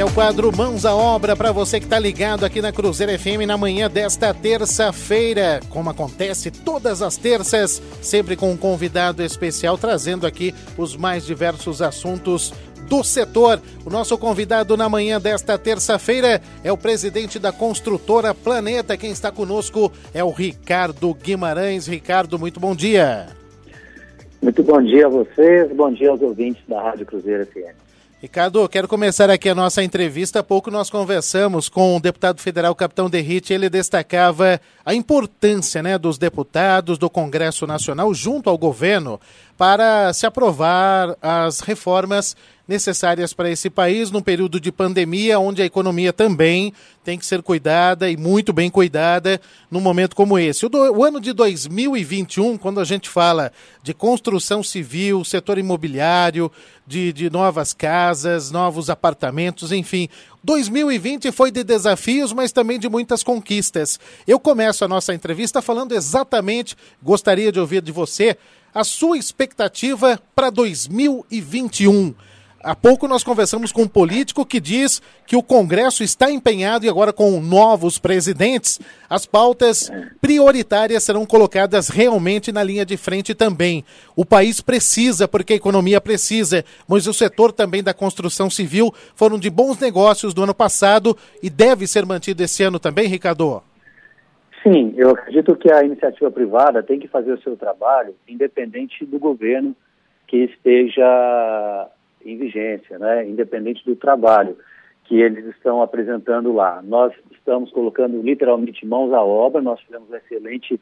É o quadro Mãos à Obra para você que está ligado aqui na Cruzeiro FM na manhã desta terça-feira, como acontece todas as terças, sempre com um convidado especial trazendo aqui os mais diversos assuntos do setor. O nosso convidado na manhã desta terça-feira é o presidente da construtora Planeta. Quem está conosco é o Ricardo Guimarães. Ricardo, muito bom dia. Muito bom dia a vocês, bom dia aos ouvintes da Rádio Cruzeiro FM. Ricardo, quero começar aqui a nossa entrevista. Há pouco nós conversamos com o deputado federal Capitão Derrite. Ele destacava a importância né, dos deputados do Congresso Nacional junto ao governo para se aprovar as reformas necessárias para esse país num período de pandemia, onde a economia também tem que ser cuidada e muito bem cuidada num momento como esse. O, do, o ano de 2021, quando a gente fala de construção civil, setor imobiliário, de, de novas casas, novos apartamentos, enfim, 2020 foi de desafios, mas também de muitas conquistas. Eu começo a nossa entrevista falando exatamente, gostaria de ouvir de você, a sua expectativa para 2021. Há pouco nós conversamos com um político que diz que o Congresso está empenhado e agora com novos presidentes, as pautas prioritárias serão colocadas realmente na linha de frente também. O país precisa, porque a economia precisa, mas o setor também da construção civil foram de bons negócios do ano passado e deve ser mantido esse ano também, Ricardo? Sim, eu acredito que a iniciativa privada tem que fazer o seu trabalho independente do governo que esteja em vigência, né, independente do trabalho que eles estão apresentando lá. Nós estamos colocando literalmente mãos à obra, nós tivemos uma excelente,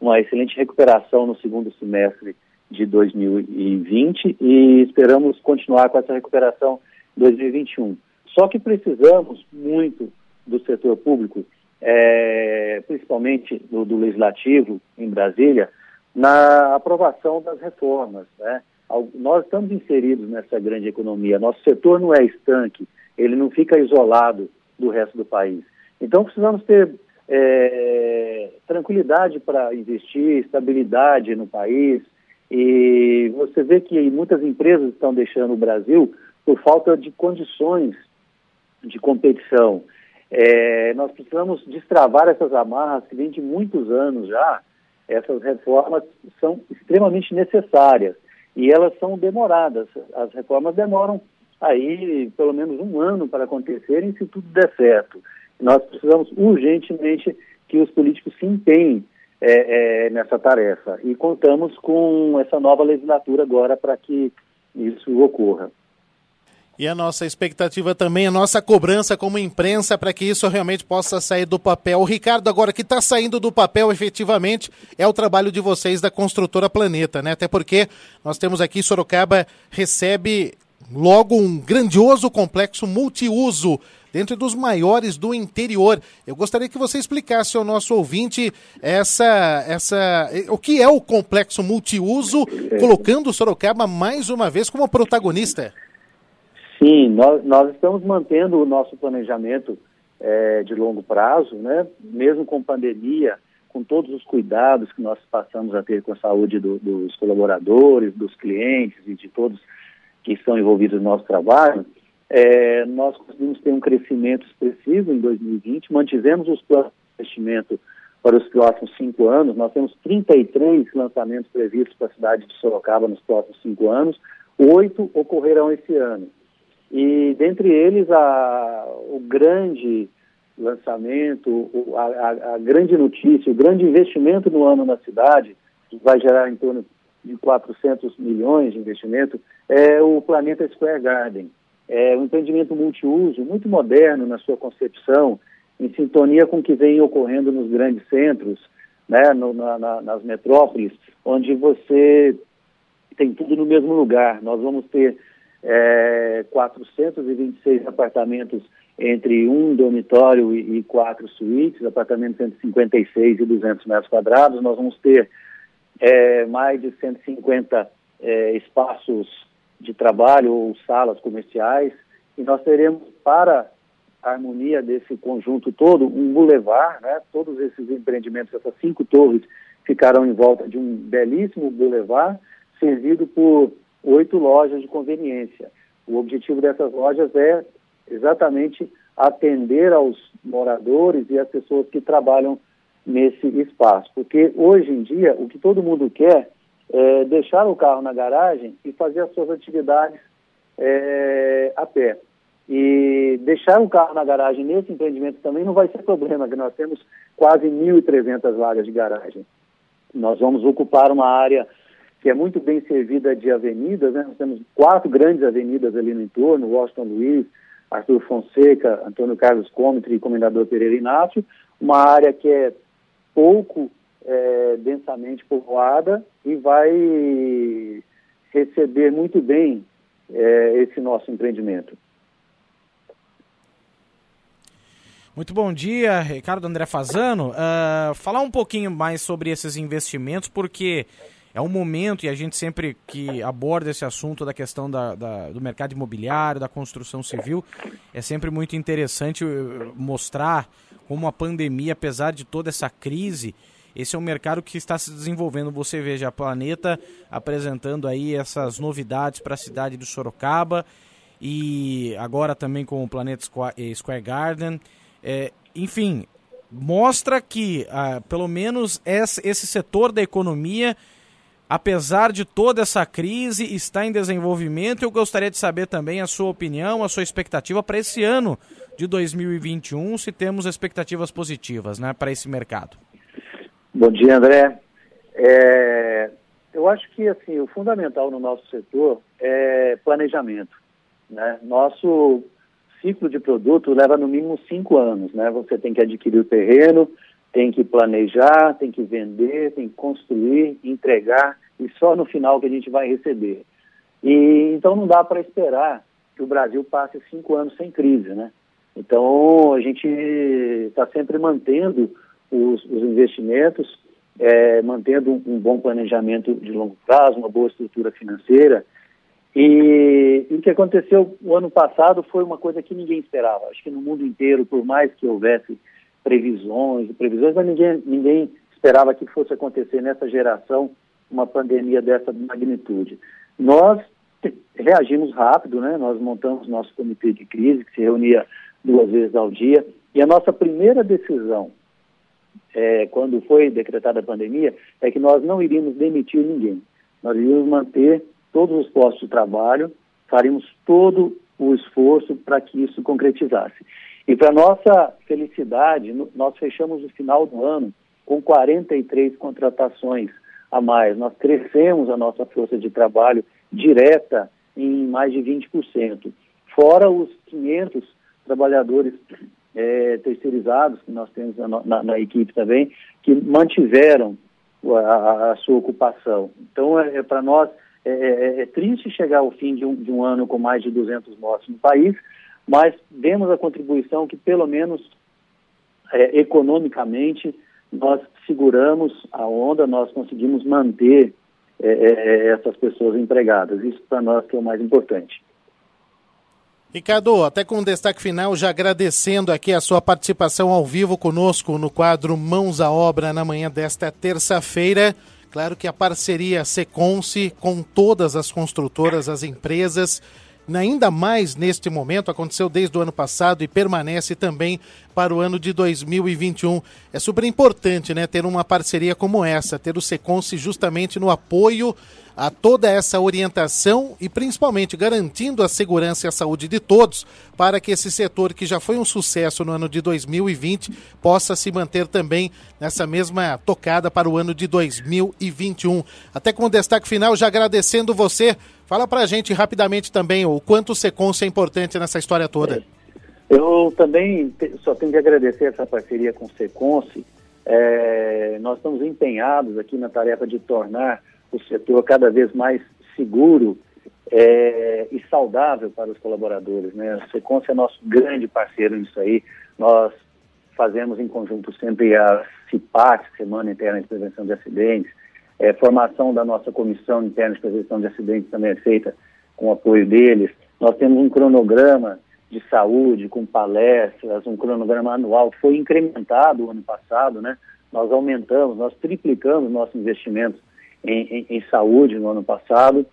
uma excelente recuperação no segundo semestre de 2020 e esperamos continuar com essa recuperação em 2021. Só que precisamos muito do setor público, é, principalmente do, do legislativo em Brasília, na aprovação das reformas, né? nós estamos inseridos nessa grande economia. Nosso setor não é estanque, ele não fica isolado do resto do país. Então precisamos ter é, tranquilidade para investir, estabilidade no país. E você vê que muitas empresas estão deixando o Brasil por falta de condições de competição. É, nós precisamos destravar essas amarras que vêm de muitos anos já. Essas reformas são extremamente necessárias e elas são demoradas. As reformas demoram aí pelo menos um ano para acontecerem se tudo der certo. Nós precisamos urgentemente que os políticos se empenhem é, é, nessa tarefa e contamos com essa nova legislatura agora para que isso ocorra. E a nossa expectativa também, a nossa cobrança como imprensa para que isso realmente possa sair do papel. O Ricardo, agora que está saindo do papel efetivamente, é o trabalho de vocês da construtora Planeta, né? Até porque nós temos aqui, Sorocaba recebe logo um grandioso complexo multiuso dentro dos maiores do interior. Eu gostaria que você explicasse ao nosso ouvinte essa, essa, o que é o complexo multiuso, colocando Sorocaba mais uma vez como protagonista. Sim, nós, nós estamos mantendo o nosso planejamento é, de longo prazo, né? mesmo com pandemia, com todos os cuidados que nós passamos a ter com a saúde do, dos colaboradores, dos clientes e de todos que estão envolvidos no nosso trabalho, é, nós conseguimos ter um crescimento expressivo em 2020, mantivemos os planos de investimento para os próximos cinco anos, nós temos 33 lançamentos previstos para a cidade de Sorocaba nos próximos cinco anos, oito ocorrerão esse ano. E dentre eles, a, o grande lançamento, a, a, a, grande notícia, o grande investimento no ano na cidade, que vai gerar em torno de 400 milhões de investimento, é o Planeta Square Garden. É um empreendimento multiuso, muito moderno na sua concepção, em sintonia com o que vem ocorrendo nos grandes centros, né, no, na, na, nas metrópoles, onde você tem tudo no mesmo lugar. Nós vamos ter é, 426 apartamentos entre um dormitório e, e quatro suítes, apartamentos entre 56 e 200 metros quadrados. Nós vamos ter é, mais de 150 é, espaços de trabalho ou salas comerciais e nós teremos para harmonia desse conjunto todo, um bulevar, né? Todos esses empreendimentos, essas cinco torres, ficarão em volta de um belíssimo bulevar, servido por oito lojas de conveniência. O objetivo dessas lojas é exatamente atender aos moradores e às pessoas que trabalham nesse espaço. Porque hoje em dia, o que todo mundo quer é deixar o carro na garagem e fazer as suas atividades é, a pé. E deixar o carro na garagem nesse empreendimento também não vai ser problema, porque nós temos quase 1.300 vagas de garagem. Nós vamos ocupar uma área que é muito bem servida de avenidas, né? Nós temos quatro grandes avenidas ali no entorno, Washington Luiz, Arthur Fonseca, Antônio Carlos Comitre e Comendador Pereira Inácio, uma área que é pouco é, densamente povoada e vai receber muito bem é, esse nosso empreendimento. Muito bom dia, Ricardo André Fazano. Uh, falar um pouquinho mais sobre esses investimentos, porque é um momento, e a gente sempre que aborda esse assunto da questão da, da, do mercado imobiliário, da construção civil, é sempre muito interessante uh, mostrar como a pandemia, apesar de toda essa crise, esse é um mercado que está se desenvolvendo. Você veja a Planeta apresentando aí essas novidades para a cidade do Sorocaba e agora também com o Planeta Square Garden. É, enfim, mostra que, ah, pelo menos, esse setor da economia, apesar de toda essa crise, está em desenvolvimento. Eu gostaria de saber também a sua opinião, a sua expectativa para esse ano de 2021, se temos expectativas positivas né, para esse mercado. Bom dia, André. É, eu acho que assim o fundamental no nosso setor é planejamento. Né? Nosso ciclo de produto leva no mínimo cinco anos, né? Você tem que adquirir o terreno, tem que planejar, tem que vender, tem que construir, entregar e só no final que a gente vai receber. E então não dá para esperar que o Brasil passe cinco anos sem crise, né? Então a gente está sempre mantendo os, os investimentos, é, mantendo um, um bom planejamento de longo prazo, uma boa estrutura financeira e, e, o que aconteceu o ano passado foi uma coisa que ninguém esperava. Acho que no mundo inteiro, por mais que houvesse previsões, previsões, mas ninguém, ninguém esperava que fosse acontecer nessa geração uma pandemia dessa magnitude. Nós reagimos rápido, né? Nós montamos nosso comitê de crise, que se reunia duas vezes ao dia, e a nossa primeira decisão, é, quando foi decretada a pandemia, é que nós não iríamos demitir ninguém. Nós iríamos manter todos os postos de trabalho, faríamos todo o esforço para que isso concretizasse. E para nossa felicidade, nós fechamos o final do ano com 43 contratações a mais. Nós crescemos a nossa força de trabalho direta em mais de 20%. Fora os 500 trabalhadores é, terceirizados que nós temos na, na, na equipe também, que mantiveram a, a sua ocupação. Então, é, é para nós é, é, é, triste chegar ao fim de um, de um ano com mais de 200 mortos no país, mas demos a contribuição que, pelo menos é, economicamente, nós seguramos a onda, nós conseguimos manter é, é essas pessoas empregadas. Isso para nós que é o mais importante. Ricardo, até com um destaque final, já agradecendo aqui a sua participação ao vivo conosco no quadro Mãos à Obra na manhã desta terça-feira. Claro que a parceria Seconce com todas as construtoras, as empresas, ainda mais neste momento, aconteceu desde o ano passado e permanece também para o ano de 2021. É super importante né, ter uma parceria como essa, ter o Seconce justamente no apoio a toda essa orientação e principalmente garantindo a segurança e a saúde de todos para que esse setor que já foi um sucesso no ano de 2020 possa se manter também nessa mesma tocada para o ano de 2021. Até com o destaque final, já agradecendo você, fala para a gente rapidamente também o quanto o Seconce é importante nessa história toda. Eu também só tenho que agradecer essa parceria com o Seconce. É, nós estamos empenhados aqui na tarefa de tornar o setor cada vez mais seguro é, e saudável para os colaboradores. Né? A Seconce é nosso grande parceiro nisso aí. Nós fazemos em conjunto sempre a CIPAC, Semana Interna de Prevenção de Acidentes. É, formação da nossa Comissão Interna de Prevenção de Acidentes também é feita com o apoio deles. Nós temos um cronograma de saúde, com palestras, um cronograma anual, foi incrementado o ano passado, né? Nós aumentamos, nós triplicamos nossos investimentos em, em, em saúde no ano passado.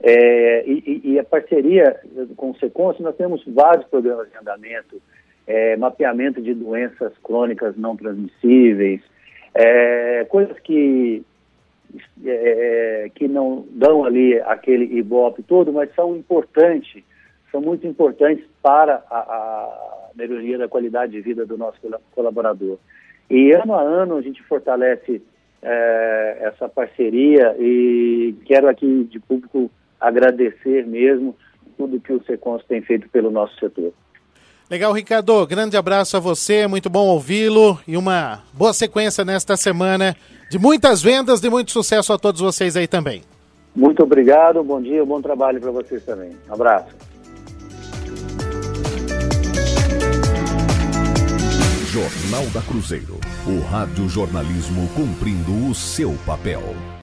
É, e, e, a parceria com o Secons, nós temos vários programas de andamento, é, mapeamento de doenças crônicas não transmissíveis, é, coisas que, é, que não dão ali aquele ibope todo, mas são importantes, são muito importantes para a, a melhoria da qualidade de vida do nosso colaborador. E ano a ano a gente fortalece é, essa parceria e quero aqui de público agradecer mesmo tudo que o Secons tem feito pelo nosso setor. Legal, Ricardo. Grande abraço a você, muito bom ouvi-lo e uma boa sequência nesta semana de muitas vendas, de muito sucesso a todos vocês aí também. Muito obrigado, bom dia, bom trabalho para vocês também. Um abraço. Jornal da Cruzeiro, o rádio jornalismo cumprindo o seu papel.